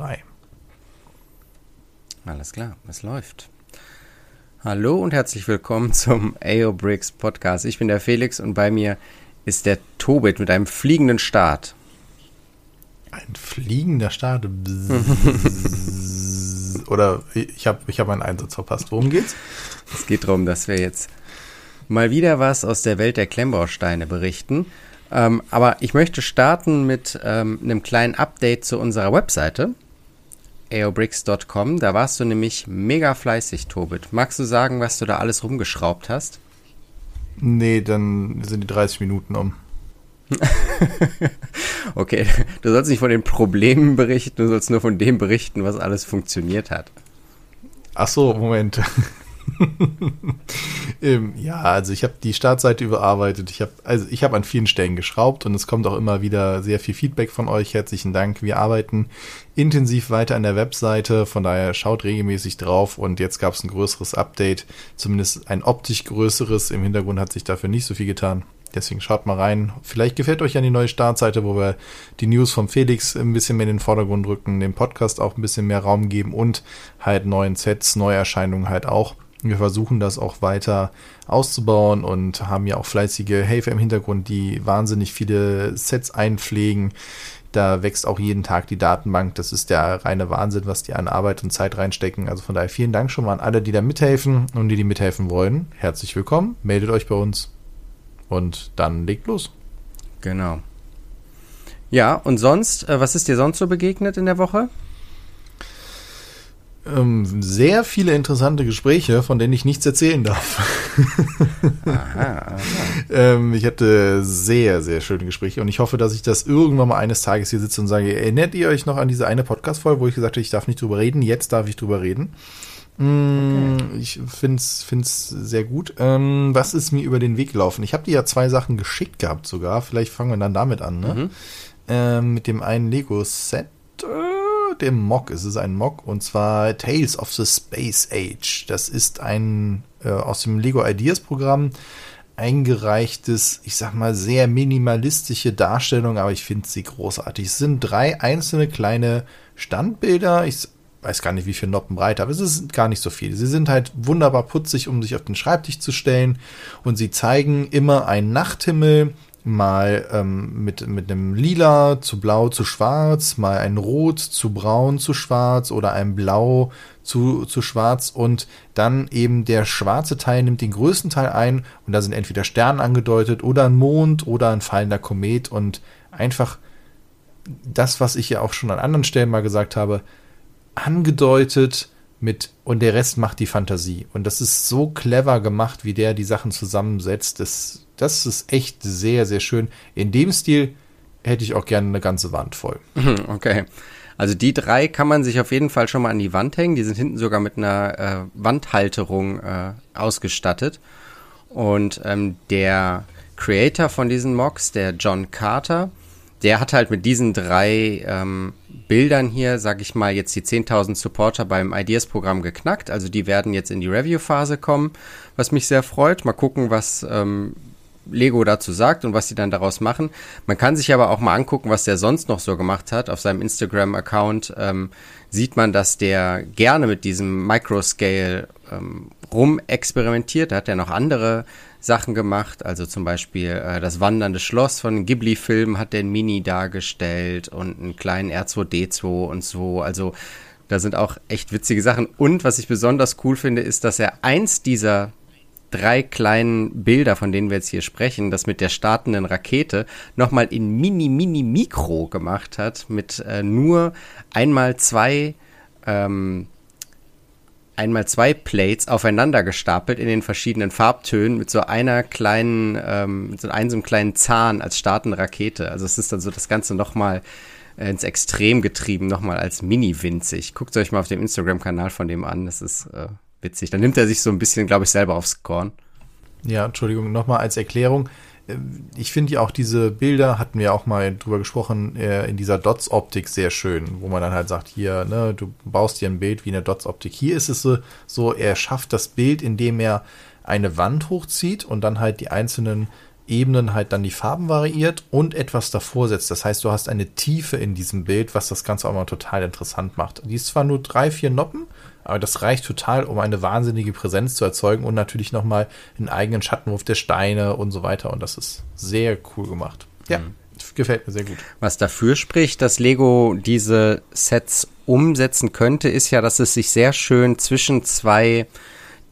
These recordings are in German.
Drei. Alles klar, es läuft. Hallo und herzlich willkommen zum AO Bricks Podcast. Ich bin der Felix und bei mir ist der Tobit mit einem fliegenden Start. Ein fliegender Start. Oder ich habe ich hab einen Einsatz verpasst. Worum geht's? Es geht darum, dass wir jetzt mal wieder was aus der Welt der Klemmbausteine berichten. Ähm, aber ich möchte starten mit ähm, einem kleinen Update zu unserer Webseite aobricks.com. Da warst du nämlich mega fleißig, Tobit. Magst du sagen, was du da alles rumgeschraubt hast? Nee, dann sind die 30 Minuten um. okay, du sollst nicht von den Problemen berichten, du sollst nur von dem berichten, was alles funktioniert hat. Ach so, Moment. ähm, ja, also ich habe die Startseite überarbeitet. Ich habe also ich habe an vielen Stellen geschraubt und es kommt auch immer wieder sehr viel Feedback von euch. Herzlichen Dank. Wir arbeiten intensiv weiter an der Webseite, von daher schaut regelmäßig drauf und jetzt gab es ein größeres Update, zumindest ein optisch größeres. Im Hintergrund hat sich dafür nicht so viel getan. Deswegen schaut mal rein. Vielleicht gefällt euch ja die neue Startseite, wo wir die News vom Felix ein bisschen mehr in den Vordergrund rücken, dem Podcast auch ein bisschen mehr Raum geben und halt neuen Sets, Neuerscheinungen halt auch. Wir versuchen das auch weiter auszubauen und haben ja auch fleißige Helfer im Hintergrund, die wahnsinnig viele Sets einpflegen. Da wächst auch jeden Tag die Datenbank. Das ist der reine Wahnsinn, was die an Arbeit und Zeit reinstecken. Also von daher vielen Dank schon mal an alle, die da mithelfen und die, die mithelfen wollen. Herzlich willkommen. Meldet euch bei uns. Und dann legt los. Genau. Ja, und sonst, äh, was ist dir sonst so begegnet in der Woche? Ähm, sehr viele interessante Gespräche, von denen ich nichts erzählen darf. aha, aha. ähm, ich hatte sehr, sehr schöne Gespräche und ich hoffe, dass ich das irgendwann mal eines Tages hier sitze und sage, erinnert ihr euch noch an diese eine Podcast-Folge, wo ich gesagt habe, ich darf nicht drüber reden, jetzt darf ich drüber reden. Mm, okay. Ich finde es sehr gut. Ähm, was ist mir über den Weg gelaufen? Ich habe dir ja zwei Sachen geschickt gehabt sogar. Vielleicht fangen wir dann damit an. Ne? Mhm. Ähm, mit dem einen Lego-Set. Äh, dem Mock. Es ist ein Mock und zwar Tales of the Space Age. Das ist ein äh, aus dem Lego Ideas Programm eingereichtes, ich sag mal, sehr minimalistische Darstellung, aber ich finde sie großartig. Es sind drei einzelne kleine Standbilder. Ich weiß gar nicht, wie viel Noppen breit, aber es ist gar nicht so viel. Sie sind halt wunderbar putzig, um sich auf den Schreibtisch zu stellen und sie zeigen immer einen Nachthimmel mal ähm, mit, mit einem Lila zu Blau zu Schwarz, mal ein Rot zu Braun zu Schwarz oder ein Blau zu, zu Schwarz und dann eben der schwarze Teil nimmt den größten Teil ein und da sind entweder Sterne angedeutet oder ein Mond oder ein fallender Komet und einfach das, was ich ja auch schon an anderen Stellen mal gesagt habe, angedeutet mit und der Rest macht die Fantasie. Und das ist so clever gemacht, wie der die Sachen zusammensetzt. Das das ist echt sehr, sehr schön. In dem Stil hätte ich auch gerne eine ganze Wand voll. Okay. Also die drei kann man sich auf jeden Fall schon mal an die Wand hängen. Die sind hinten sogar mit einer äh, Wandhalterung äh, ausgestattet. Und ähm, der Creator von diesen Mocks, der John Carter, der hat halt mit diesen drei ähm, Bildern hier, sag ich mal, jetzt die 10.000 Supporter beim Ideas-Programm geknackt. Also die werden jetzt in die Review-Phase kommen, was mich sehr freut. Mal gucken, was ähm, Lego dazu sagt und was sie dann daraus machen. Man kann sich aber auch mal angucken, was der sonst noch so gemacht hat. Auf seinem Instagram-Account ähm, sieht man, dass der gerne mit diesem Microscale ähm, rumexperimentiert. Da hat er noch andere Sachen gemacht, also zum Beispiel äh, das wandernde Schloss von Ghibli-Filmen hat der Mini dargestellt und einen kleinen R2D2 und so. Also da sind auch echt witzige Sachen. Und was ich besonders cool finde, ist, dass er eins dieser drei kleinen Bilder, von denen wir jetzt hier sprechen, das mit der startenden Rakete, nochmal in mini, mini Mikro gemacht hat, mit äh, nur einmal zwei, ähm, einmal zwei Plates aufeinander gestapelt in den verschiedenen Farbtönen mit so einer kleinen, ähm, mit so einem, kleinen Zahn als startende Rakete. Also es ist dann so das Ganze nochmal äh, ins Extrem getrieben, nochmal als mini winzig. Guckt euch mal auf dem Instagram-Kanal von dem an. Das ist äh, witzig. Dann nimmt er sich so ein bisschen, glaube ich, selber aufs Korn. Ja, Entschuldigung, nochmal als Erklärung. Äh, ich finde ja auch diese Bilder, hatten wir auch mal drüber gesprochen, äh, in dieser Dots-Optik sehr schön, wo man dann halt sagt, hier, ne, du baust dir ein Bild wie eine Dots-Optik. Hier ist es so, so, er schafft das Bild, indem er eine Wand hochzieht und dann halt die einzelnen Ebenen halt dann die Farben variiert und etwas davor setzt. Das heißt, du hast eine Tiefe in diesem Bild, was das Ganze auch mal total interessant macht. Die ist zwar nur drei, vier Noppen, aber das reicht total, um eine wahnsinnige Präsenz zu erzeugen und natürlich nochmal einen eigenen Schattenwurf der Steine und so weiter. Und das ist sehr cool gemacht. Ja, mhm. gefällt mir sehr gut. Was dafür spricht, dass Lego diese Sets umsetzen könnte, ist ja, dass es sich sehr schön zwischen zwei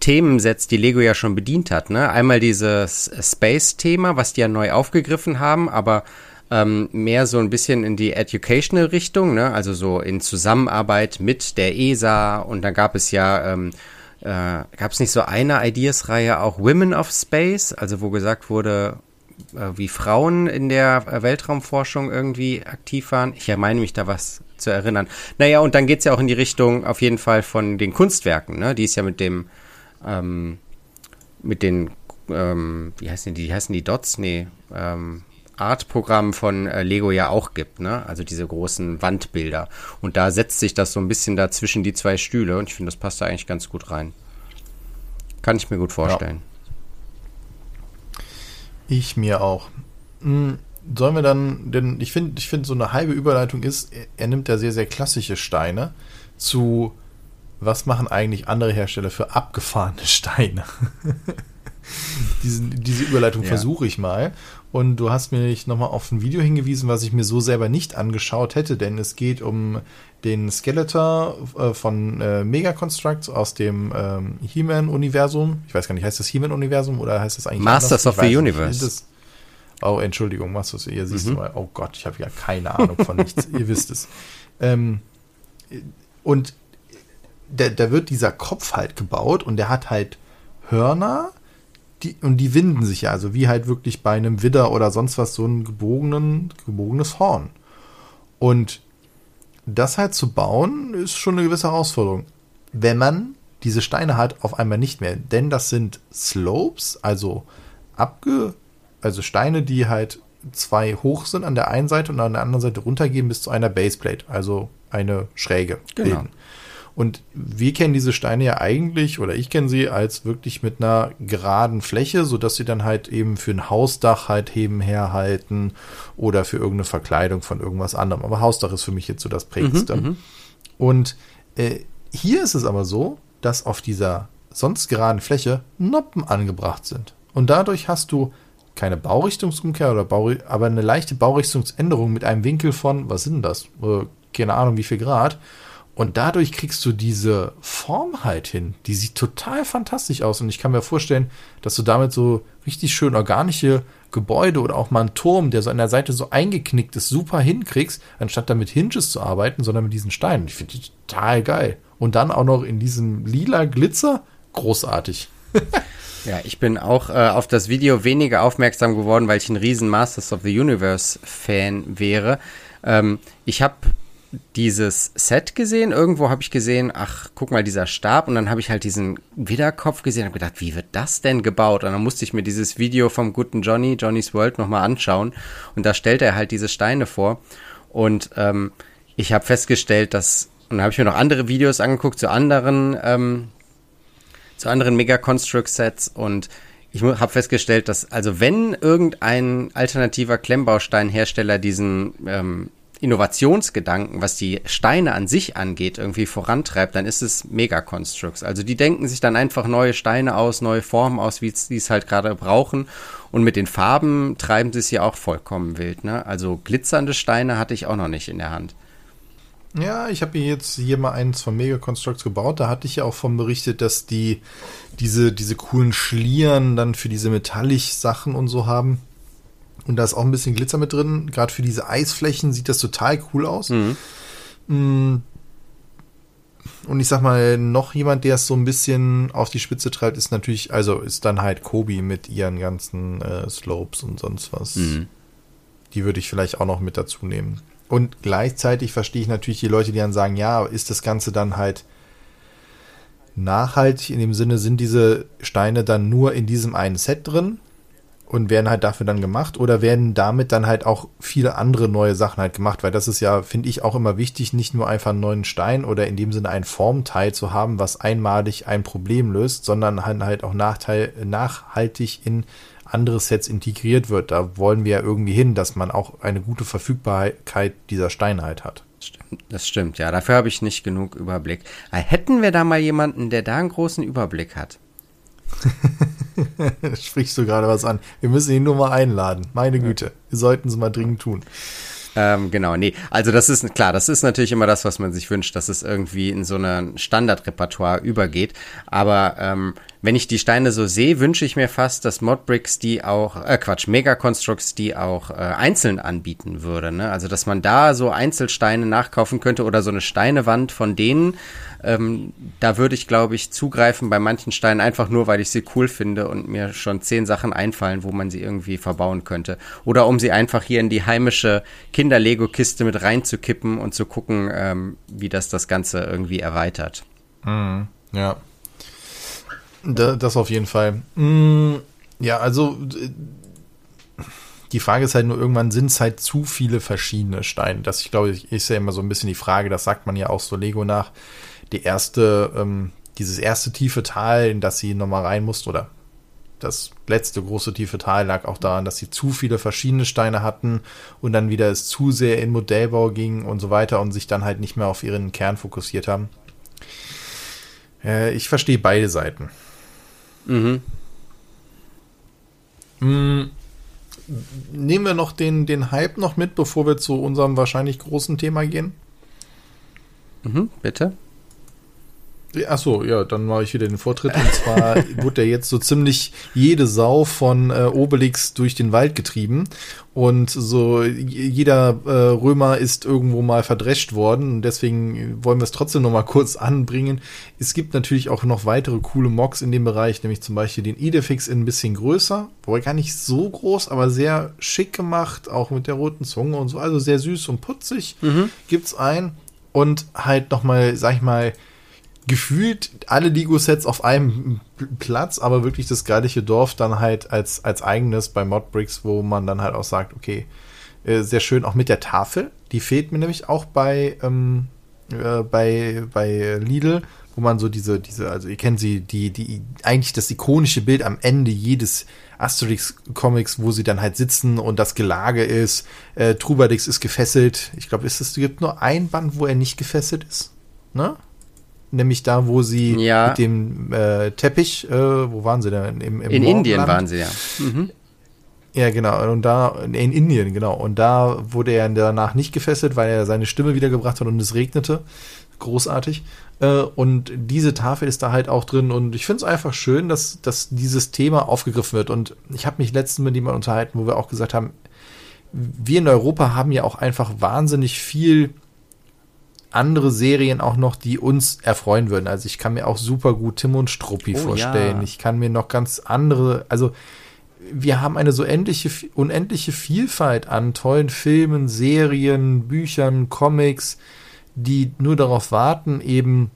Themen setzt, die Lego ja schon bedient hat. Ne? Einmal dieses Space-Thema, was die ja neu aufgegriffen haben, aber ähm, mehr so ein bisschen in die Educational Richtung, ne? also so in Zusammenarbeit mit der ESA und da gab es ja, ähm, äh, gab es nicht so eine Ideas-Reihe auch Women of Space, also wo gesagt wurde, äh, wie Frauen in der äh, Weltraumforschung irgendwie aktiv waren. Ich meine mich da was zu erinnern. Naja, und dann geht's ja auch in die Richtung auf jeden Fall von den Kunstwerken, ne? die ist ja mit dem ähm, mit den, ähm, wie heißen die, wie heißen die Dots? Nee, ähm, Art-Programm von äh, Lego ja auch gibt, ne? Also diese großen Wandbilder. Und da setzt sich das so ein bisschen da zwischen die zwei Stühle und ich finde, das passt da eigentlich ganz gut rein. Kann ich mir gut vorstellen. Ja. Ich mir auch. Hm, sollen wir dann, denn ich finde, ich finde, so eine halbe Überleitung ist, er, er nimmt ja sehr, sehr klassische Steine zu was machen eigentlich andere Hersteller für abgefahrene Steine? Diesen, diese Überleitung ja. versuche ich mal. Und du hast mir nochmal auf ein Video hingewiesen, was ich mir so selber nicht angeschaut hätte, denn es geht um den Skeletor äh, von äh, Mega Constructs aus dem ähm, He-Man-Universum. Ich weiß gar nicht, heißt das He-Man-Universum oder heißt das eigentlich Masters of the Universe. Nicht, oh, Entschuldigung, Masters, ihr siehst mhm. mal, oh Gott, ich habe ja keine Ahnung von nichts, ihr wisst es. Ähm, und da, da wird dieser Kopf halt gebaut und der hat halt Hörner, die, und die winden sich ja, also wie halt wirklich bei einem Widder oder sonst was so ein gebogenen, gebogenes Horn. Und das halt zu bauen, ist schon eine gewisse Herausforderung. Wenn man diese Steine hat, auf einmal nicht mehr. Denn das sind Slopes, also abge, also Steine, die halt zwei hoch sind an der einen Seite und an der anderen Seite runtergehen bis zu einer Baseplate, also eine Schräge genau. bilden. Und wir kennen diese Steine ja eigentlich, oder ich kenne sie als wirklich mit einer geraden Fläche, sodass sie dann halt eben für ein Hausdach halt heben herhalten oder für irgendeine Verkleidung von irgendwas anderem. Aber Hausdach ist für mich jetzt so das Prägendste. Mhm, mhm. Und äh, hier ist es aber so, dass auf dieser sonst geraden Fläche Noppen angebracht sind. Und dadurch hast du keine Baurichtungsumkehr oder Bau, aber eine leichte Baurichtungsänderung mit einem Winkel von, was sind das? Äh, keine Ahnung, wie viel Grad. Und dadurch kriegst du diese Form halt hin. Die sieht total fantastisch aus. Und ich kann mir vorstellen, dass du damit so richtig schön organische Gebäude oder auch mal einen Turm, der so an der Seite so eingeknickt ist, super hinkriegst, anstatt damit Hinges zu arbeiten, sondern mit diesen Steinen. Ich finde die total geil. Und dann auch noch in diesem lila Glitzer. Großartig. ja, ich bin auch äh, auf das Video weniger aufmerksam geworden, weil ich ein riesen Masters of the Universe Fan wäre. Ähm, ich habe dieses Set gesehen. Irgendwo habe ich gesehen, ach, guck mal, dieser Stab. Und dann habe ich halt diesen Widderkopf gesehen und gedacht, wie wird das denn gebaut? Und dann musste ich mir dieses Video vom guten Johnny, Johnny's World, nochmal anschauen. Und da stellt er halt diese Steine vor. Und ähm, ich habe festgestellt, dass, und dann habe ich mir noch andere Videos angeguckt zu anderen, ähm, zu anderen Mega-Construct-Sets und ich habe festgestellt, dass also wenn irgendein alternativer Klemmbausteinhersteller diesen ähm, Innovationsgedanken, was die Steine an sich angeht, irgendwie vorantreibt, dann ist es Mega Constructs. Also die denken sich dann einfach neue Steine aus, neue Formen aus, wie sie es halt gerade brauchen. Und mit den Farben treiben sie es ja auch vollkommen wild. Ne? Also glitzernde Steine hatte ich auch noch nicht in der Hand. Ja, ich habe jetzt hier mal eins von Mega Constructs gebaut. Da hatte ich ja auch von berichtet, dass die diese, diese coolen Schlieren dann für diese Metallic-Sachen und so haben. Und da ist auch ein bisschen Glitzer mit drin. Gerade für diese Eisflächen sieht das total cool aus. Mhm. Mm. Und ich sag mal, noch jemand, der es so ein bisschen auf die Spitze treibt, ist natürlich, also ist dann halt Kobi mit ihren ganzen äh, Slopes und sonst was. Mhm. Die würde ich vielleicht auch noch mit dazu nehmen. Und gleichzeitig verstehe ich natürlich die Leute, die dann sagen, ja, ist das Ganze dann halt nachhaltig in dem Sinne, sind diese Steine dann nur in diesem einen Set drin? Und werden halt dafür dann gemacht oder werden damit dann halt auch viele andere neue Sachen halt gemacht, weil das ist ja, finde ich, auch immer wichtig, nicht nur einfach einen neuen Stein oder in dem Sinne ein Formteil zu haben, was einmalig ein Problem löst, sondern halt auch Nachteil, nachhaltig in andere Sets integriert wird. Da wollen wir ja irgendwie hin, dass man auch eine gute Verfügbarkeit dieser Steine halt hat. Das stimmt, ja. Dafür habe ich nicht genug Überblick. Äh, hätten wir da mal jemanden, der da einen großen Überblick hat? Sprichst du gerade was an? Wir müssen ihn nur mal einladen. Meine Güte, wir sollten es mal dringend tun. Ähm, genau, nee. Also das ist klar, das ist natürlich immer das, was man sich wünscht, dass es irgendwie in so ein Standardrepertoire übergeht. Aber ähm, wenn ich die Steine so sehe, wünsche ich mir fast, dass Modbricks die auch, äh Quatsch, Mega Constructs die auch äh, einzeln anbieten würde. Ne? Also dass man da so Einzelsteine nachkaufen könnte oder so eine Steinewand von denen. Ähm, da würde ich, glaube ich, zugreifen bei manchen Steinen einfach nur, weil ich sie cool finde und mir schon zehn Sachen einfallen, wo man sie irgendwie verbauen könnte. Oder um sie einfach hier in die heimische Kinder-Lego-Kiste mit reinzukippen und zu gucken, ähm, wie das das Ganze irgendwie erweitert. Mhm. Ja, das auf jeden Fall. Mm, ja, also die Frage ist halt nur, irgendwann sind es halt zu viele verschiedene Steine. Das, ich glaube, ist ja immer so ein bisschen die Frage, das sagt man ja auch so Lego nach. Die erste, ähm, dieses erste tiefe Tal, in das sie nochmal rein mussten, oder das letzte große tiefe Tal lag auch daran, dass sie zu viele verschiedene Steine hatten und dann wieder es zu sehr in Modellbau ging und so weiter und sich dann halt nicht mehr auf ihren Kern fokussiert haben. Äh, ich verstehe beide Seiten. Mhm. Mm, nehmen wir noch den, den Hype noch mit, bevor wir zu unserem wahrscheinlich großen Thema gehen? Mhm, bitte. Achso, ja, dann mache ich wieder den Vortritt. Und zwar wurde ja jetzt so ziemlich jede Sau von äh, Obelix durch den Wald getrieben. Und so jeder äh, Römer ist irgendwo mal verdrescht worden. Und deswegen wollen wir es trotzdem noch mal kurz anbringen. Es gibt natürlich auch noch weitere coole Mocks in dem Bereich, nämlich zum Beispiel den Idefix in ein bisschen größer. Wobei gar nicht so groß, aber sehr schick gemacht. Auch mit der roten Zunge und so. Also sehr süß und putzig mhm. gibt's ein. Und halt noch mal, sag ich mal, gefühlt alle Lego-Sets auf einem Platz, aber wirklich das gleiche Dorf dann halt als, als eigenes bei Modbricks, wo man dann halt auch sagt, okay, äh, sehr schön, auch mit der Tafel. Die fehlt mir nämlich auch bei, ähm, äh, bei, bei Lidl, wo man so diese, diese, also ihr kennt sie, die, die, eigentlich das ikonische Bild am Ende jedes Asterix-Comics, wo sie dann halt sitzen und das Gelage ist, äh, Trubadix ist gefesselt. Ich glaube, es gibt nur ein Band, wo er nicht gefesselt ist. Ne? Nämlich da, wo sie ja. mit dem äh, Teppich, äh, wo waren sie denn? Im, im in Indien waren sie ja. Mhm. Ja, genau. Und da, in Indien, genau. Und da wurde er danach nicht gefesselt, weil er seine Stimme wiedergebracht hat und es regnete. Großartig. Äh, und diese Tafel ist da halt auch drin. Und ich finde es einfach schön, dass, dass dieses Thema aufgegriffen wird. Und ich habe mich letztens mit jemandem unterhalten, wo wir auch gesagt haben, wir in Europa haben ja auch einfach wahnsinnig viel andere Serien auch noch, die uns erfreuen würden. Also ich kann mir auch super gut Tim und Struppi oh, vorstellen. Ja. Ich kann mir noch ganz andere, also wir haben eine so endliche, unendliche Vielfalt an tollen Filmen, Serien, Büchern, Comics, die nur darauf warten, eben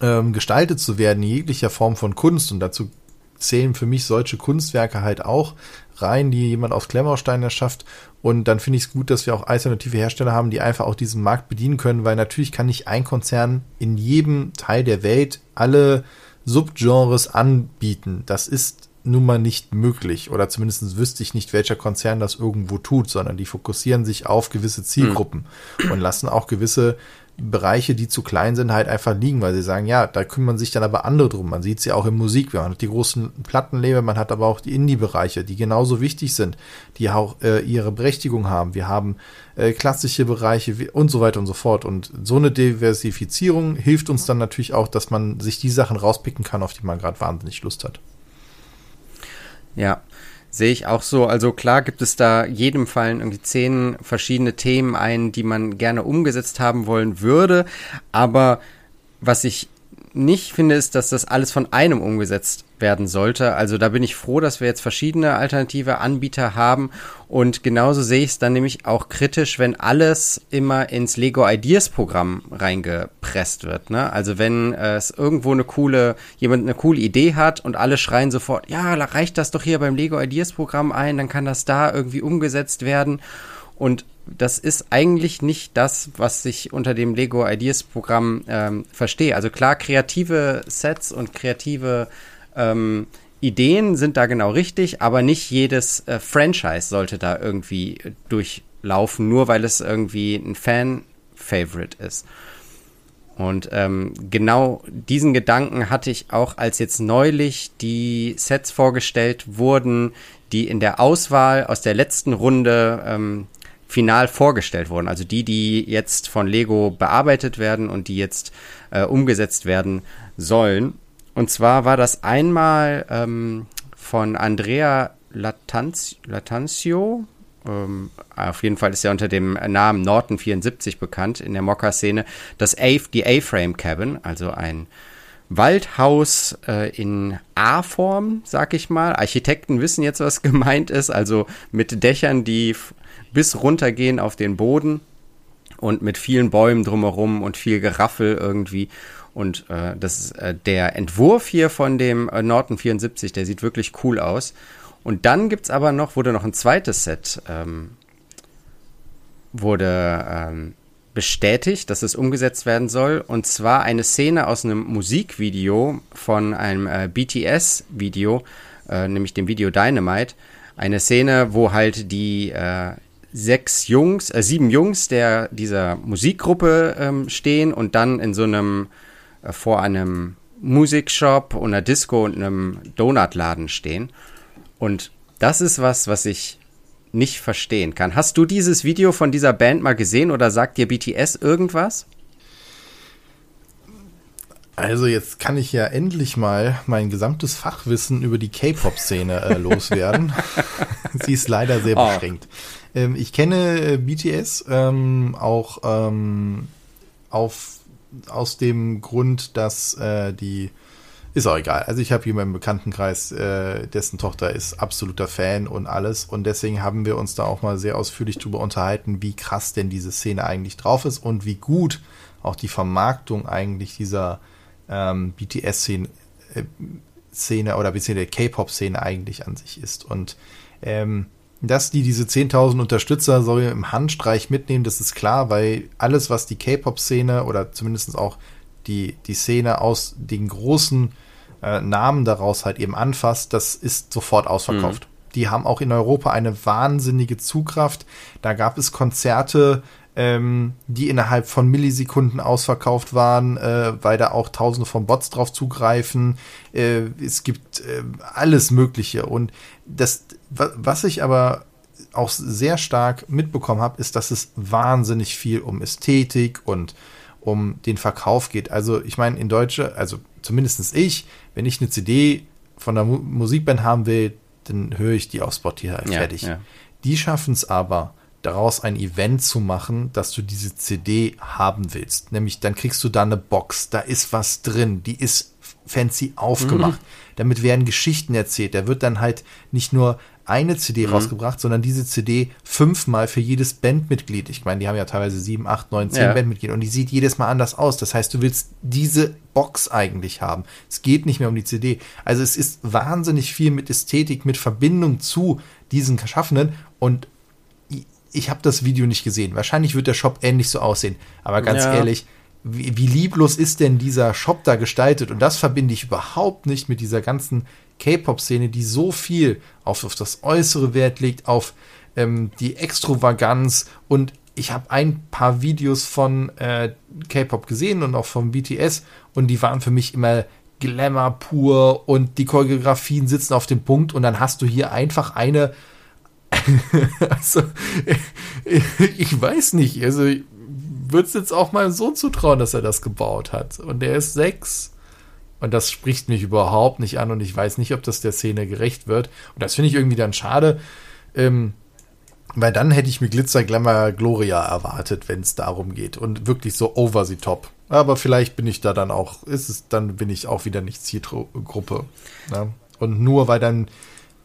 ähm, gestaltet zu werden, in jeglicher Form von Kunst. Und dazu zählen für mich solche Kunstwerke halt auch rein, die jemand aus Klemmerstein erschafft. Und dann finde ich es gut, dass wir auch alternative Hersteller haben, die einfach auch diesen Markt bedienen können, weil natürlich kann nicht ein Konzern in jedem Teil der Welt alle Subgenres anbieten. Das ist nun mal nicht möglich. Oder zumindest wüsste ich nicht, welcher Konzern das irgendwo tut, sondern die fokussieren sich auf gewisse Zielgruppen hm. und lassen auch gewisse Bereiche, die zu klein sind, halt einfach liegen, weil sie sagen, ja, da kümmern sich dann aber andere drum. Man sieht sie ja auch in Musik. Man hat die großen Plattenlabel, man hat aber auch die Indie-Bereiche, die genauso wichtig sind, die auch äh, ihre Berechtigung haben. Wir haben äh, klassische Bereiche und so weiter und so fort. Und so eine Diversifizierung hilft uns dann natürlich auch, dass man sich die Sachen rauspicken kann, auf die man gerade wahnsinnig Lust hat. Ja, Sehe ich auch so. Also klar gibt es da jedem fallen irgendwie zehn verschiedene Themen ein, die man gerne umgesetzt haben wollen würde. Aber was ich nicht finde, ist, dass das alles von einem umgesetzt werden sollte. Also da bin ich froh, dass wir jetzt verschiedene alternative Anbieter haben. Und genauso sehe ich es dann nämlich auch kritisch, wenn alles immer ins Lego Ideas Programm reingepresst wird. Ne? Also wenn äh, es irgendwo eine coole, jemand eine coole Idee hat und alle schreien sofort, ja, reicht das doch hier beim Lego Ideas Programm ein, dann kann das da irgendwie umgesetzt werden. Und das ist eigentlich nicht das, was ich unter dem Lego Ideas Programm ähm, verstehe. Also klar, kreative Sets und kreative ähm, Ideen sind da genau richtig, aber nicht jedes äh, Franchise sollte da irgendwie durchlaufen, nur weil es irgendwie ein Fan-Favorite ist. Und ähm, genau diesen Gedanken hatte ich auch, als jetzt neulich die Sets vorgestellt wurden, die in der Auswahl aus der letzten Runde ähm, final vorgestellt wurden. Also die, die jetzt von Lego bearbeitet werden und die jetzt äh, umgesetzt werden sollen. Und zwar war das einmal ähm, von Andrea Latanz Latanzio. Ähm, auf jeden Fall ist er unter dem Namen Norton 74 bekannt in der Mokka-Szene. Das A die A-Frame Cabin, also ein Waldhaus äh, in A-Form, sag ich mal. Architekten wissen jetzt, was gemeint ist, also mit Dächern, die bis runtergehen auf den Boden und mit vielen Bäumen drumherum und viel Geraffel irgendwie. Und äh, das ist, äh, der Entwurf hier von dem äh, Norton 74, der sieht wirklich cool aus. Und dann gibt's aber noch, wurde noch ein zweites Set, ähm, wurde ähm, bestätigt, dass es umgesetzt werden soll. Und zwar eine Szene aus einem Musikvideo von einem äh, BTS-Video, äh, nämlich dem Video Dynamite. Eine Szene, wo halt die äh, sechs Jungs, äh, sieben Jungs der dieser Musikgruppe ähm, stehen und dann in so einem äh, vor einem Musikshop und einer Disco und einem Donutladen stehen. Und das ist was, was ich nicht verstehen kann. Hast du dieses Video von dieser Band mal gesehen oder sagt dir BTS irgendwas? Also jetzt kann ich ja endlich mal mein gesamtes Fachwissen über die K-Pop-Szene äh, loswerden. Sie ist leider sehr oh. Ähm, ich kenne äh, BTS ähm, auch ähm, auf, aus dem Grund, dass äh, die ist auch egal. Also ich habe jemanden im Bekanntenkreis, äh, dessen Tochter ist absoluter Fan und alles. Und deswegen haben wir uns da auch mal sehr ausführlich drüber unterhalten, wie krass denn diese Szene eigentlich drauf ist und wie gut auch die Vermarktung eigentlich dieser ähm, BTS-Szene äh, Szene oder beziehungsweise der K-Pop-Szene eigentlich an sich ist. Und ähm, dass die diese 10.000 Unterstützer so im Handstreich mitnehmen, das ist klar, weil alles, was die K-Pop-Szene oder zumindest auch die, die Szene aus den großen äh, Namen daraus halt eben anfasst, das ist sofort ausverkauft. Mhm. Die haben auch in Europa eine wahnsinnige Zugkraft. Da gab es Konzerte, ähm, die innerhalb von Millisekunden ausverkauft waren, äh, weil da auch Tausende von Bots drauf zugreifen. Äh, es gibt äh, alles Mögliche. Und das, was ich aber auch sehr stark mitbekommen habe, ist, dass es wahnsinnig viel um Ästhetik und um den Verkauf geht. Also ich meine, in Deutsche, also zumindest ich, wenn ich eine CD von der Mu Musikband haben will, dann höre ich die auf Spotify ja, fertig. Ja. Die schaffen es aber, daraus ein Event zu machen, dass du diese CD haben willst. Nämlich dann kriegst du da eine Box, da ist was drin, die ist fancy aufgemacht. Mhm. Damit werden Geschichten erzählt. Da wird dann halt nicht nur eine CD mhm. rausgebracht, sondern diese CD fünfmal für jedes Bandmitglied. Ich meine, die haben ja teilweise sieben, acht, neun, zehn ja. Bandmitglieder und die sieht jedes Mal anders aus. Das heißt, du willst diese Box eigentlich haben. Es geht nicht mehr um die CD. Also es ist wahnsinnig viel mit Ästhetik, mit Verbindung zu diesen Geschaffenen und ich habe das Video nicht gesehen. Wahrscheinlich wird der Shop ähnlich so aussehen. Aber ganz ja. ehrlich, wie, wie, lieblos ist denn dieser Shop da gestaltet? Und das verbinde ich überhaupt nicht mit dieser ganzen K-Pop-Szene, die so viel auf, auf das Äußere Wert legt, auf ähm, die Extravaganz. Und ich habe ein paar Videos von äh, K-Pop gesehen und auch von BTS und die waren für mich immer Glamour pur und die Choreografien sitzen auf dem Punkt und dann hast du hier einfach eine also, ich weiß nicht. Also, ich würde es jetzt auch meinem Sohn zutrauen, dass er das gebaut hat. Und der ist sechs. Und das spricht mich überhaupt nicht an und ich weiß nicht, ob das der Szene gerecht wird. Und das finde ich irgendwie dann schade, ähm, weil dann hätte ich mir Glitzer Glamour Gloria erwartet, wenn es darum geht. Und wirklich so over the top. Aber vielleicht bin ich da dann auch, ist es, dann bin ich auch wieder nicht Zielgruppe. Ne? Und nur weil dann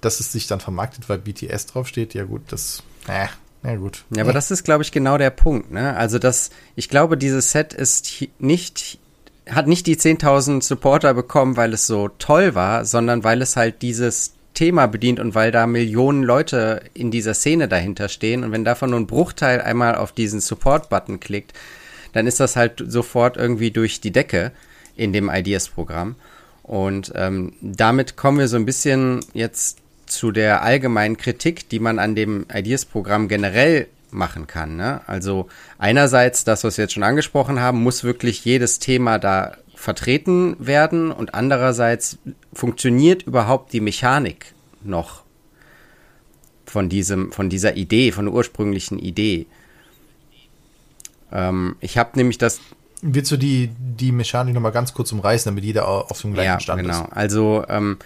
dass es sich dann vermarktet, weil BTS draufsteht, ja gut, das, äh, ja gut. Ja, aber das ist, glaube ich, genau der Punkt, ne? Also das, ich glaube, dieses Set ist nicht, hat nicht die 10.000 Supporter bekommen, weil es so toll war, sondern weil es halt dieses Thema bedient und weil da Millionen Leute in dieser Szene dahinter stehen und wenn davon nur ein Bruchteil einmal auf diesen Support-Button klickt, dann ist das halt sofort irgendwie durch die Decke in dem Ideas-Programm. Und ähm, damit kommen wir so ein bisschen jetzt zu der allgemeinen Kritik, die man an dem Ideas-Programm generell machen kann. Ne? Also einerseits, das, was wir jetzt schon angesprochen haben, muss wirklich jedes Thema da vertreten werden und andererseits funktioniert überhaupt die Mechanik noch von diesem, von dieser Idee, von der ursprünglichen Idee. Ähm, ich habe nämlich das. Willst du die, die Mechanik nochmal ganz kurz umreißen, damit jeder auf dem gleichen ja, Stand genau. ist? genau. Also ähm,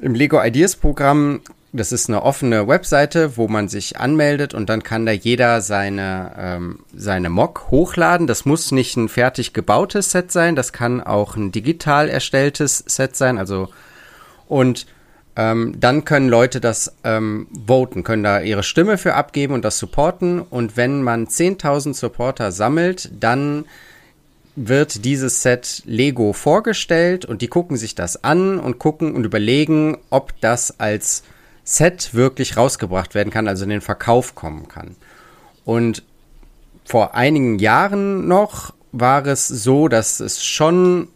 im Lego Ideas Programm, das ist eine offene Webseite, wo man sich anmeldet und dann kann da jeder seine, ähm, seine Mock hochladen. Das muss nicht ein fertig gebautes Set sein, das kann auch ein digital erstelltes Set sein. Also und ähm, dann können Leute das ähm, voten, können da ihre Stimme für abgeben und das supporten. Und wenn man 10.000 Supporter sammelt, dann wird dieses Set Lego vorgestellt und die gucken sich das an und gucken und überlegen, ob das als Set wirklich rausgebracht werden kann, also in den Verkauf kommen kann. Und vor einigen Jahren noch war es so, dass es schon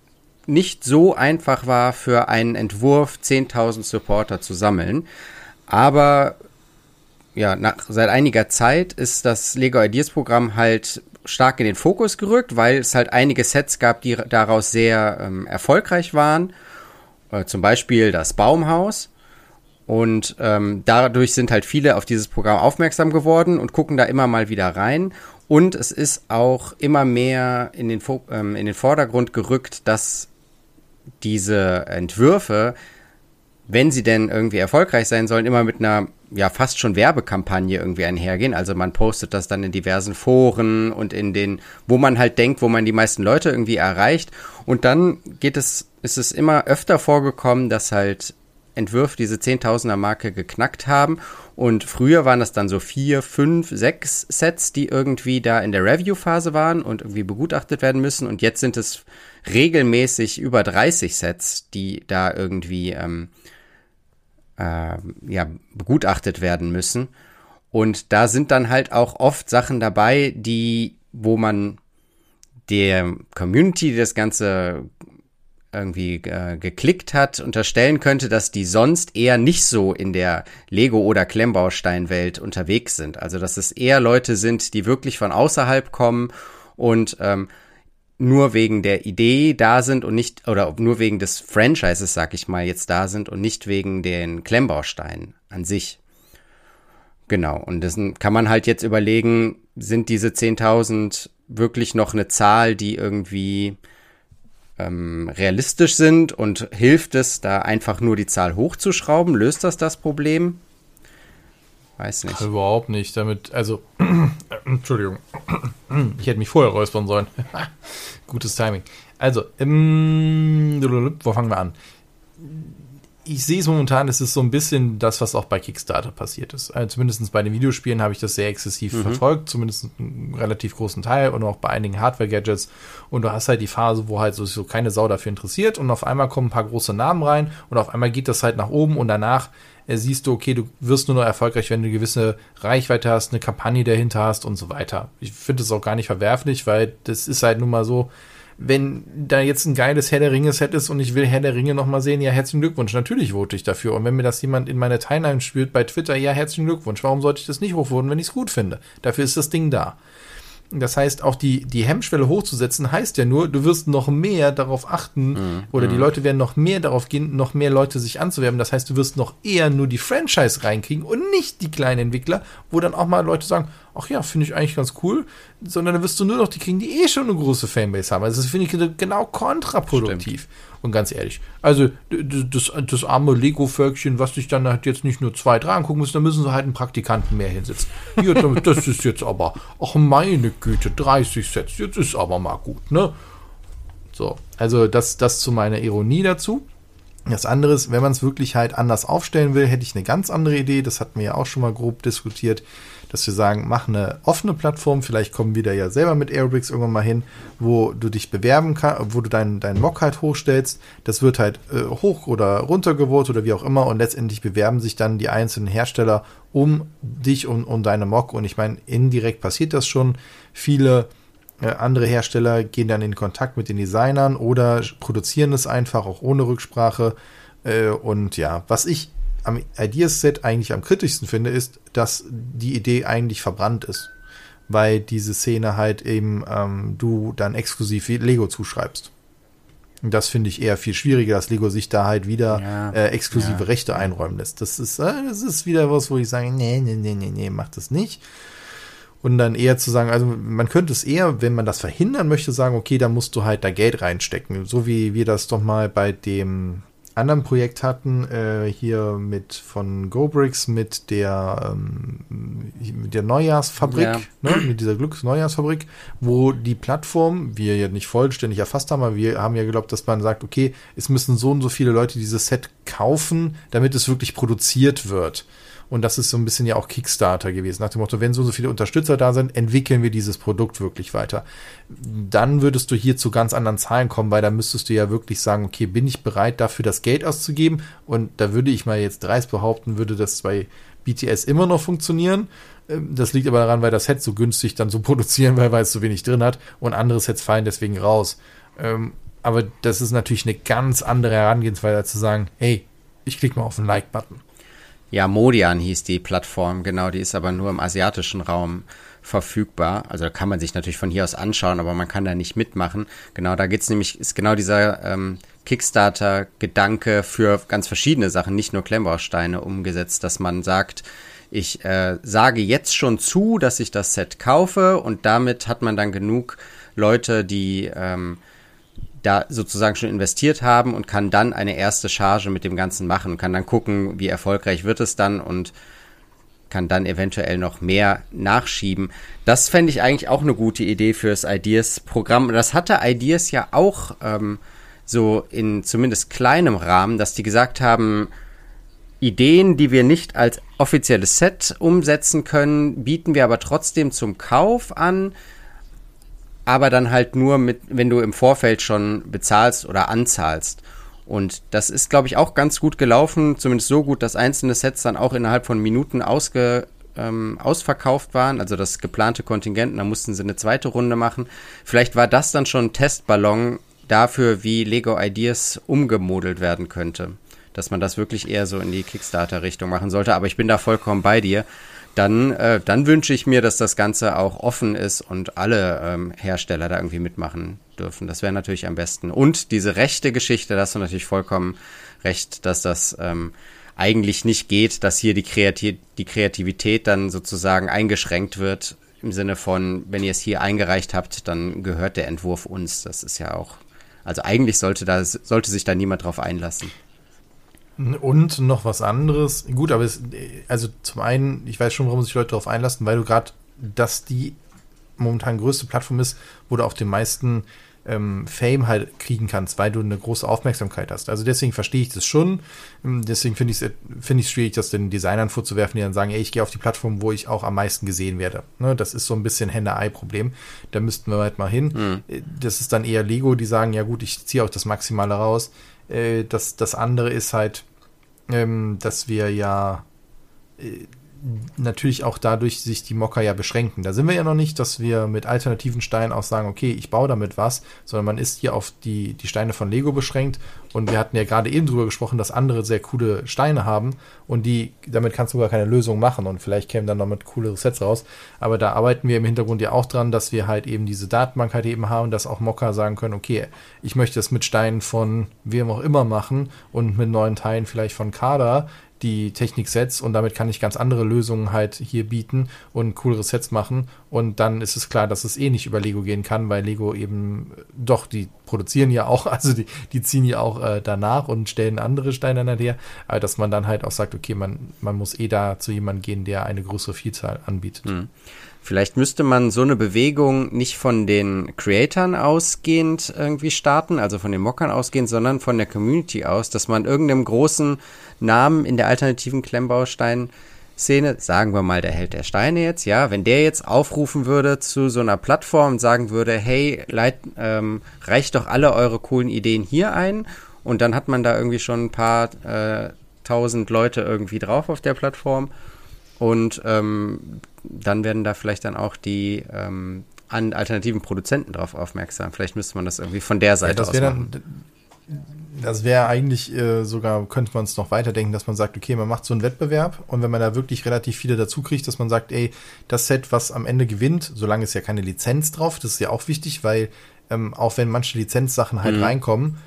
nicht so einfach war, für einen Entwurf 10.000 Supporter zu sammeln. Aber ja, nach, seit einiger Zeit ist das Lego Ideas Programm halt stark in den Fokus gerückt, weil es halt einige Sets gab, die daraus sehr ähm, erfolgreich waren. Äh, zum Beispiel das Baumhaus. Und ähm, dadurch sind halt viele auf dieses Programm aufmerksam geworden und gucken da immer mal wieder rein. Und es ist auch immer mehr in den, ähm, in den Vordergrund gerückt, dass diese Entwürfe, wenn sie denn irgendwie erfolgreich sein sollen, immer mit einer ja fast schon Werbekampagne irgendwie einhergehen. Also man postet das dann in diversen Foren und in den, wo man halt denkt, wo man die meisten Leute irgendwie erreicht. Und dann geht es, ist es immer öfter vorgekommen, dass halt Entwürfe diese Zehntausender Marke geknackt haben. Und früher waren das dann so vier, fünf, sechs Sets, die irgendwie da in der Review-Phase waren und irgendwie begutachtet werden müssen. Und jetzt sind es regelmäßig über 30 Sets, die da irgendwie ähm, äh, ja, begutachtet werden müssen. Und da sind dann halt auch oft Sachen dabei, die, wo man der Community, die das Ganze irgendwie äh, geklickt hat, unterstellen könnte, dass die sonst eher nicht so in der Lego- oder Klemmbausteinwelt unterwegs sind. Also dass es eher Leute sind, die wirklich von außerhalb kommen und ähm, nur wegen der Idee da sind und nicht, oder nur wegen des Franchises, sag ich mal, jetzt da sind und nicht wegen den Klemmbausteinen an sich. Genau, und das kann man halt jetzt überlegen, sind diese 10.000 wirklich noch eine Zahl, die irgendwie ähm, realistisch sind und hilft es, da einfach nur die Zahl hochzuschrauben? Löst das das Problem? Weiß nicht. Überhaupt nicht. Damit, also, Entschuldigung. ich hätte mich vorher räuspern sollen. Gutes Timing. Also, ähm, wo fangen wir an? Ich sehe es momentan, es ist so ein bisschen das, was auch bei Kickstarter passiert ist. Also zumindest bei den Videospielen habe ich das sehr exzessiv mhm. verfolgt, zumindest einen relativ großen Teil und auch bei einigen Hardware-Gadgets. Und du hast halt die Phase, wo halt so, so keine Sau dafür interessiert und auf einmal kommen ein paar große Namen rein und auf einmal geht das halt nach oben und danach siehst du, okay, du wirst nur noch erfolgreich, wenn du eine gewisse Reichweite hast, eine Kampagne dahinter hast und so weiter. Ich finde es auch gar nicht verwerflich, weil das ist halt nun mal so, wenn da jetzt ein geiles Herr der Ringe-Set ist und ich will Herr der Ringe nochmal sehen, ja, herzlichen Glückwunsch. Natürlich vote ich dafür. Und wenn mir das jemand in meine Timeline spürt bei Twitter, ja, herzlichen Glückwunsch. Warum sollte ich das nicht hochvoten, wenn ich es gut finde? Dafür ist das Ding da. Das heißt, auch die, die Hemmschwelle hochzusetzen, heißt ja nur, du wirst noch mehr darauf achten mhm. oder die mhm. Leute werden noch mehr darauf gehen, noch mehr Leute sich anzuwerben. Das heißt, du wirst noch eher nur die Franchise reinkriegen und nicht die kleinen Entwickler, wo dann auch mal Leute sagen, ach ja, finde ich eigentlich ganz cool, sondern dann wirst du nur noch die kriegen, die eh schon eine große Fanbase haben. Also das finde ich genau kontraproduktiv. Stimmt. Und ganz ehrlich, also das, das arme Lego-Völkchen, was sich dann halt jetzt nicht nur zwei, drei angucken muss, da müssen sie halt einen Praktikanten mehr hinsetzen. Hier, das ist jetzt aber, ach meine Güte, 30 Sets, jetzt ist aber mal gut, ne? So, also das, das zu meiner Ironie dazu. Das andere ist, wenn man es wirklich halt anders aufstellen will, hätte ich eine ganz andere Idee. Das hatten wir ja auch schon mal grob diskutiert dass wir sagen, mach eine offene Plattform, vielleicht kommen wir da ja selber mit Aerobricks irgendwann mal hin, wo du dich bewerben kannst, wo du deinen dein Mock halt hochstellst, das wird halt äh, hoch oder runtergevotet oder wie auch immer und letztendlich bewerben sich dann die einzelnen Hersteller um dich und um deine Mock und ich meine, indirekt passiert das schon. Viele Äh, andere Hersteller gehen dann in Kontakt mit den Designern oder produzieren es einfach auch ohne Rücksprache. Äh, und ja, was ich am Ideas-Set eigentlich am kritischsten finde, ist, dass die Idee eigentlich verbrannt ist. Weil diese Szene halt eben ähm, du dann exklusiv Lego zuschreibst. Und das finde ich eher viel schwieriger, dass Lego sich da halt wieder ja, äh, exklusive ja. Rechte einräumen lässt. Das ist, äh, das ist wieder was, wo ich sage, nee, nee, nee, nee, nee, mach das nicht. Und dann eher zu sagen, also man könnte es eher, wenn man das verhindern möchte, sagen, okay, da musst du halt da Geld reinstecken. So wie wir das doch mal bei dem anderen Projekt hatten, äh, hier mit von GoBricks mit der, ähm, mit der Neujahrsfabrik, ja. ne, mit dieser Glücksneujahrsfabrik, wo die Plattform, wir ja nicht vollständig erfasst haben, aber wir haben ja geglaubt, dass man sagt, okay, es müssen so und so viele Leute dieses Set kaufen, damit es wirklich produziert wird. Und das ist so ein bisschen ja auch Kickstarter gewesen. Nach dem Motto, wenn so, so viele Unterstützer da sind, entwickeln wir dieses Produkt wirklich weiter. Dann würdest du hier zu ganz anderen Zahlen kommen, weil da müsstest du ja wirklich sagen, okay, bin ich bereit dafür das Geld auszugeben? Und da würde ich mal jetzt dreist behaupten, würde das bei BTS immer noch funktionieren. Ähm, das liegt aber daran, weil das Set so günstig dann so produzieren, weil, weil es so wenig drin hat und andere Sets fallen deswegen raus. Ähm, aber das ist natürlich eine ganz andere Herangehensweise, zu sagen, hey, ich klicke mal auf den Like-Button. Ja, Modian hieß die Plattform, genau, die ist aber nur im asiatischen Raum verfügbar. Also da kann man sich natürlich von hier aus anschauen, aber man kann da nicht mitmachen. Genau, da geht's nämlich, ist genau dieser ähm, Kickstarter-Gedanke für ganz verschiedene Sachen, nicht nur Klemmbausteine umgesetzt, dass man sagt, ich äh, sage jetzt schon zu, dass ich das Set kaufe und damit hat man dann genug Leute, die ähm, da sozusagen schon investiert haben und kann dann eine erste Charge mit dem Ganzen machen, kann dann gucken, wie erfolgreich wird es dann und kann dann eventuell noch mehr nachschieben. Das fände ich eigentlich auch eine gute Idee fürs Ideas-Programm. Das hatte Ideas ja auch ähm, so in zumindest kleinem Rahmen, dass die gesagt haben, Ideen, die wir nicht als offizielles Set umsetzen können, bieten wir aber trotzdem zum Kauf an aber dann halt nur mit, wenn du im Vorfeld schon bezahlst oder anzahlst. Und das ist, glaube ich, auch ganz gut gelaufen, zumindest so gut, dass einzelne Sets dann auch innerhalb von Minuten ausge, ähm, ausverkauft waren, also das geplante Kontingent, da mussten sie eine zweite Runde machen. Vielleicht war das dann schon ein Testballon dafür, wie Lego Ideas umgemodelt werden könnte. Dass man das wirklich eher so in die Kickstarter-Richtung machen sollte. Aber ich bin da vollkommen bei dir dann, äh, dann wünsche ich mir, dass das Ganze auch offen ist und alle ähm, Hersteller da irgendwie mitmachen dürfen. Das wäre natürlich am besten. Und diese rechte Geschichte, da hast du natürlich vollkommen recht, dass das ähm, eigentlich nicht geht, dass hier die, Kreativ die Kreativität dann sozusagen eingeschränkt wird. Im Sinne von, wenn ihr es hier eingereicht habt, dann gehört der Entwurf uns. Das ist ja auch, also eigentlich sollte da, sollte sich da niemand drauf einlassen. Und noch was anderes. Gut, aber es, also zum einen, ich weiß schon, warum sich Leute darauf einlassen, weil du gerade, dass die momentan größte Plattform ist, wo du auch den meisten ähm, Fame halt kriegen kannst, weil du eine große Aufmerksamkeit hast. Also deswegen verstehe ich das schon. Ähm, deswegen finde ich es find schwierig, das den Designern vorzuwerfen, die dann sagen, ey, ich gehe auf die Plattform, wo ich auch am meisten gesehen werde. Ne, das ist so ein bisschen Hände-Ei-Problem. Da müssten wir halt mal hin. Mhm. Das ist dann eher Lego, die sagen, ja gut, ich ziehe auch das Maximale raus. Äh, das, das andere ist halt, ähm, dass wir ja äh, natürlich auch dadurch sich die Mocker ja beschränken. Da sind wir ja noch nicht, dass wir mit alternativen Steinen auch sagen, okay, ich baue damit was, sondern man ist hier auf die, die Steine von Lego beschränkt. Und wir hatten ja gerade eben drüber gesprochen, dass andere sehr coole Steine haben und die, damit kannst du gar keine Lösung machen und vielleicht kämen dann noch mit coolere Sets raus. Aber da arbeiten wir im Hintergrund ja auch dran, dass wir halt eben diese Datenbank halt eben haben, dass auch Mocker sagen können, okay, ich möchte das mit Steinen von wem auch immer machen und mit neuen Teilen vielleicht von Kader die Technik-Sets und damit kann ich ganz andere Lösungen halt hier bieten und coolere Sets machen. Und dann ist es klar, dass es eh nicht über Lego gehen kann, weil Lego eben doch, die produzieren ja auch, also die, die ziehen ja auch äh, danach und stellen andere Steine nachher. Aber dass man dann halt auch sagt, okay, man, man muss eh da zu jemandem gehen, der eine größere Vielzahl anbietet. Mhm. Vielleicht müsste man so eine Bewegung nicht von den Creatoren ausgehend irgendwie starten, also von den Mockern ausgehend, sondern von der Community aus, dass man irgendeinem großen Namen in der alternativen Klemmbaustein Szene, sagen wir mal der Held der Steine jetzt, ja, wenn der jetzt aufrufen würde zu so einer Plattform und sagen würde, hey, leit, ähm, reicht doch alle eure coolen Ideen hier ein und dann hat man da irgendwie schon ein paar äh, tausend Leute irgendwie drauf auf der Plattform und ähm, dann werden da vielleicht dann auch die ähm, an alternativen Produzenten darauf aufmerksam. Vielleicht müsste man das irgendwie von der Seite ja, aus machen. Dann, das wäre eigentlich äh, sogar, könnte man es noch weiterdenken, dass man sagt, okay, man macht so einen Wettbewerb und wenn man da wirklich relativ viele dazu kriegt, dass man sagt, ey, das Set, was am Ende gewinnt, solange ist ja keine Lizenz drauf, das ist ja auch wichtig, weil ähm, auch wenn manche Lizenzsachen halt mhm. reinkommen,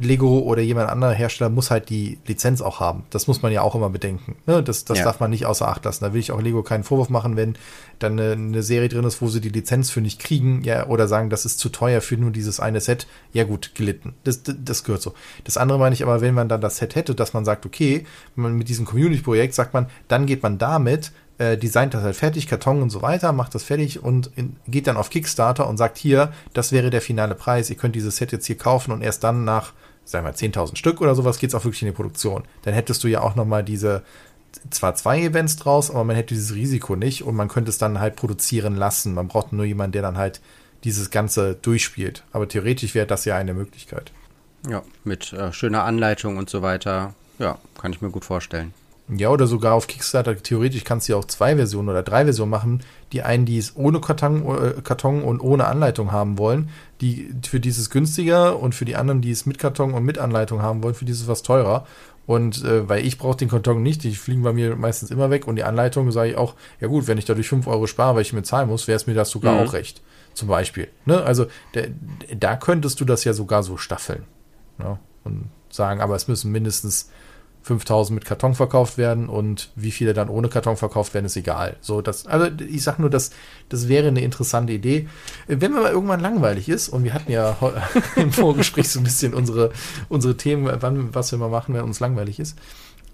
Lego oder jemand anderer Hersteller muss halt die Lizenz auch haben. Das muss man ja auch immer bedenken. Ne? Das, das ja. darf man nicht außer Acht lassen. Da will ich auch Lego keinen Vorwurf machen, wenn dann eine, eine, Serie drin ist, wo sie die Lizenz für nicht kriegen, ja, oder sagen, das ist zu teuer für nur dieses eine Set. Ja gut, gelitten. Das, das, das gehört so. Das andere meine ich aber, wenn man dann das Set hätte, dass man sagt, okay, man mit diesem Community-Projekt sagt man, dann geht man damit äh, designt das halt fertig, Karton und so weiter, macht das fertig und in, geht dann auf Kickstarter und sagt hier, das wäre der finale Preis, ihr könnt dieses Set jetzt hier kaufen und erst dann nach, sagen wir 10.000 Stück oder sowas geht es auch wirklich in die Produktion. Dann hättest du ja auch nochmal diese, zwar zwei Events draus, aber man hätte dieses Risiko nicht und man könnte es dann halt produzieren lassen. Man braucht nur jemanden, der dann halt dieses Ganze durchspielt. Aber theoretisch wäre das ja eine Möglichkeit. Ja, mit äh, schöner Anleitung und so weiter. Ja, kann ich mir gut vorstellen. Ja, oder sogar auf Kickstarter. Theoretisch kannst du ja auch zwei Versionen oder drei Versionen machen. Die einen, die es ohne Karton, äh, Karton und ohne Anleitung haben wollen, die für dieses günstiger und für die anderen, die es mit Karton und mit Anleitung haben wollen, für dieses was teurer. Und äh, weil ich brauche den Karton nicht, die fliegen bei mir meistens immer weg und die Anleitung sage ich auch, ja gut, wenn ich dadurch 5 Euro spare, weil ich mir zahlen muss, wäre es mir das sogar mhm. auch recht. Zum Beispiel. Ne? Also der, da könntest du das ja sogar so staffeln. Ne? Und sagen, aber es müssen mindestens 5000 mit Karton verkauft werden und wie viele dann ohne Karton verkauft werden, ist egal. So, das, also ich sag nur, das, das wäre eine interessante Idee. Wenn man mal irgendwann langweilig ist, und wir hatten ja im Vorgespräch so ein bisschen unsere, unsere Themen, wann, was wir mal machen, wenn uns langweilig ist,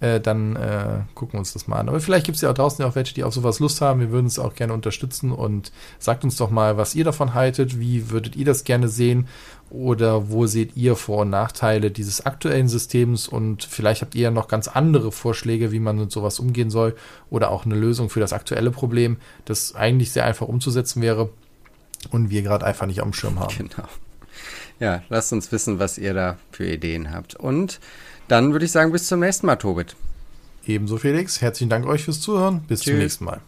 äh, dann äh, gucken wir uns das mal an. Aber vielleicht gibt es ja auch draußen ja auch welche, die auf sowas Lust haben. Wir würden es auch gerne unterstützen und sagt uns doch mal, was ihr davon haltet. Wie würdet ihr das gerne sehen? Oder wo seht ihr Vor- und Nachteile dieses aktuellen Systems? Und vielleicht habt ihr ja noch ganz andere Vorschläge, wie man mit sowas umgehen soll. Oder auch eine Lösung für das aktuelle Problem, das eigentlich sehr einfach umzusetzen wäre und wir gerade einfach nicht am Schirm haben. Genau. Ja, lasst uns wissen, was ihr da für Ideen habt. Und dann würde ich sagen, bis zum nächsten Mal, Tobit. Ebenso, Felix. Herzlichen Dank euch fürs Zuhören. Bis Tschüss. zum nächsten Mal.